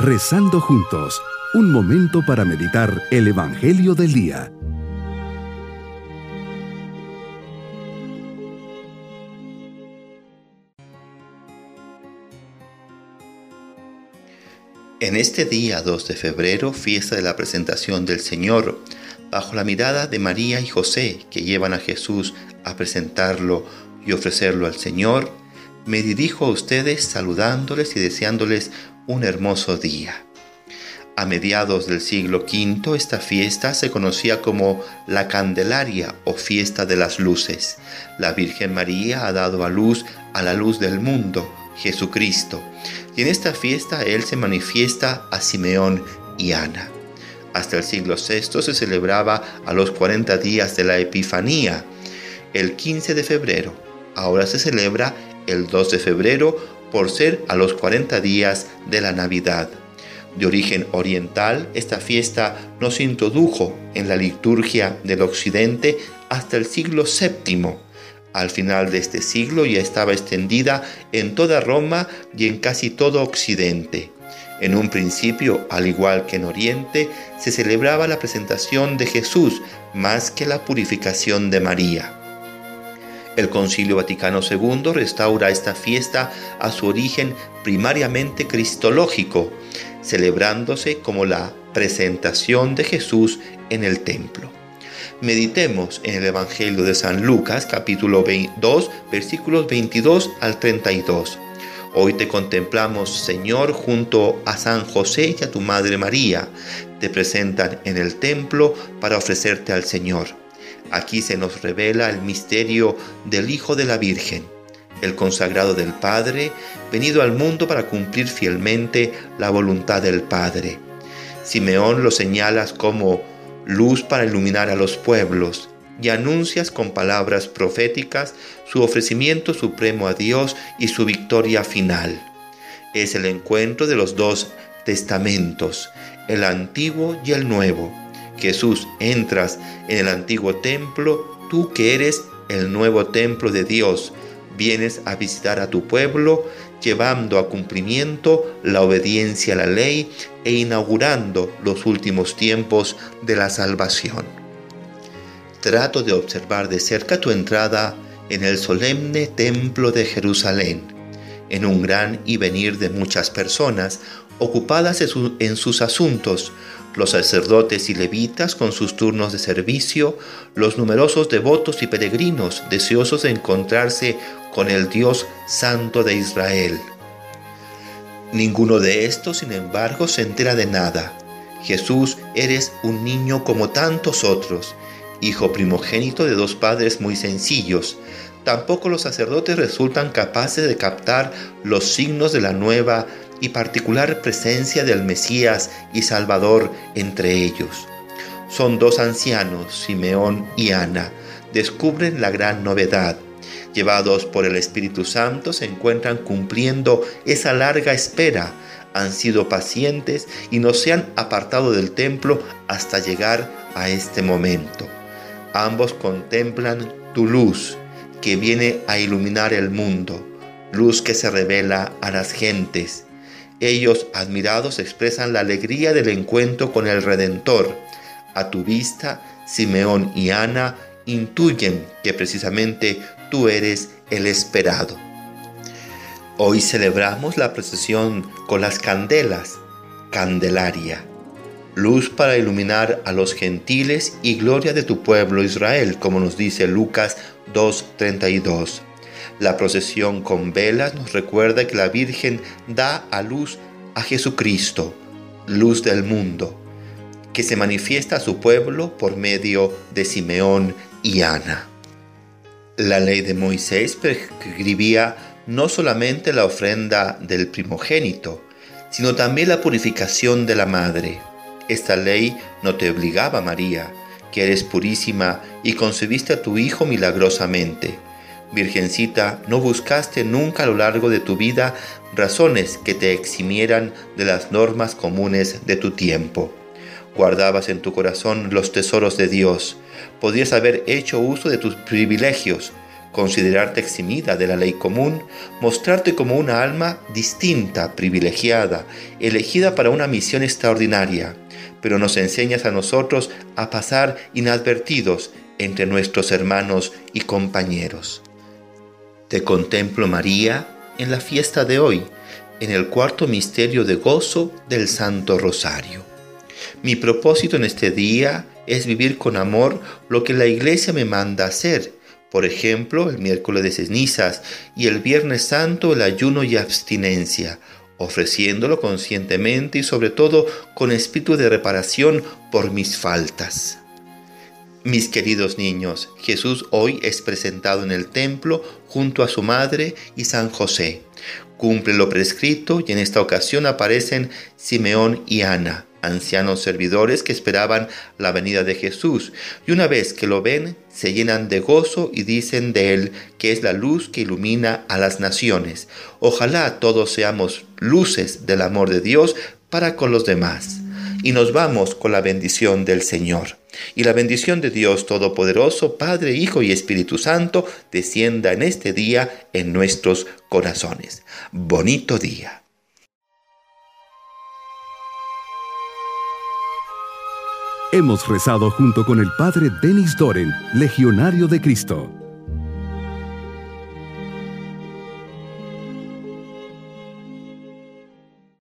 Rezando juntos, un momento para meditar el Evangelio del Día. En este día 2 de febrero, fiesta de la presentación del Señor, bajo la mirada de María y José que llevan a Jesús a presentarlo y ofrecerlo al Señor, me dirijo a ustedes saludándoles y deseándoles un hermoso día. A mediados del siglo V esta fiesta se conocía como la Candelaria o fiesta de las luces. La Virgen María ha dado a luz a la luz del mundo, Jesucristo, y en esta fiesta Él se manifiesta a Simeón y Ana. Hasta el siglo VI se celebraba a los 40 días de la Epifanía, el 15 de febrero. Ahora se celebra el 2 de febrero por ser a los 40 días de la Navidad. De origen oriental, esta fiesta no se introdujo en la liturgia del occidente hasta el siglo VII. Al final de este siglo ya estaba extendida en toda Roma y en casi todo Occidente. En un principio, al igual que en Oriente, se celebraba la presentación de Jesús más que la purificación de María. El Concilio Vaticano II restaura esta fiesta a su origen primariamente cristológico, celebrándose como la presentación de Jesús en el templo. Meditemos en el Evangelio de San Lucas capítulo 2 versículos 22 al 32. Hoy te contemplamos, Señor, junto a San José y a tu Madre María. Te presentan en el templo para ofrecerte al Señor. Aquí se nos revela el misterio del Hijo de la Virgen, el consagrado del Padre, venido al mundo para cumplir fielmente la voluntad del Padre. Simeón lo señalas como luz para iluminar a los pueblos y anuncias con palabras proféticas su ofrecimiento supremo a Dios y su victoria final. Es el encuentro de los dos testamentos, el antiguo y el nuevo Jesús, entras en el antiguo templo, tú que eres el nuevo templo de Dios, vienes a visitar a tu pueblo, llevando a cumplimiento la obediencia a la ley e inaugurando los últimos tiempos de la salvación. Trato de observar de cerca tu entrada en el solemne templo de Jerusalén, en un gran y venir de muchas personas ocupadas en sus asuntos, los sacerdotes y levitas con sus turnos de servicio, los numerosos devotos y peregrinos deseosos de encontrarse con el Dios Santo de Israel. Ninguno de estos, sin embargo, se entera de nada. Jesús, eres un niño como tantos otros, hijo primogénito de dos padres muy sencillos. Tampoco los sacerdotes resultan capaces de captar los signos de la nueva y particular presencia del Mesías y Salvador entre ellos. Son dos ancianos, Simeón y Ana, descubren la gran novedad. Llevados por el Espíritu Santo se encuentran cumpliendo esa larga espera, han sido pacientes y no se han apartado del templo hasta llegar a este momento. Ambos contemplan tu luz que viene a iluminar el mundo, luz que se revela a las gentes ellos, admirados, expresan la alegría del encuentro con el Redentor. A tu vista, Simeón y Ana intuyen que precisamente tú eres el esperado. Hoy celebramos la procesión con las candelas, Candelaria, luz para iluminar a los gentiles y gloria de tu pueblo Israel, como nos dice Lucas 2.32. La procesión con velas nos recuerda que la Virgen da a luz a Jesucristo, luz del mundo, que se manifiesta a su pueblo por medio de Simeón y Ana. La ley de Moisés prescribía no solamente la ofrenda del primogénito, sino también la purificación de la madre. Esta ley no te obligaba, María, que eres purísima y concebiste a tu Hijo milagrosamente Virgencita, no buscaste nunca a lo largo de tu vida razones que te eximieran de las normas comunes de tu tiempo. Guardabas en tu corazón los tesoros de Dios. Podías haber hecho uso de tus privilegios, considerarte eximida de la ley común, mostrarte como una alma distinta, privilegiada, elegida para una misión extraordinaria, pero nos enseñas a nosotros a pasar inadvertidos entre nuestros hermanos y compañeros. Te contemplo, María, en la fiesta de hoy, en el cuarto misterio de gozo del Santo Rosario. Mi propósito en este día es vivir con amor lo que la Iglesia me manda hacer por ejemplo, el miércoles de cenizas y el viernes santo el ayuno y abstinencia, ofreciéndolo conscientemente y sobre todo con espíritu de reparación por mis faltas. Mis queridos niños, Jesús hoy es presentado en el templo junto a su madre y San José. Cumple lo prescrito y en esta ocasión aparecen Simeón y Ana, ancianos servidores que esperaban la venida de Jesús, y una vez que lo ven, se llenan de gozo y dicen de él que es la luz que ilumina a las naciones. Ojalá todos seamos luces del amor de Dios para con los demás. Y nos vamos con la bendición del Señor. Y la bendición de Dios Todopoderoso, Padre, Hijo y Espíritu Santo, descienda en este día en nuestros corazones. Bonito día. Hemos rezado junto con el Padre Denis Doren, Legionario de Cristo.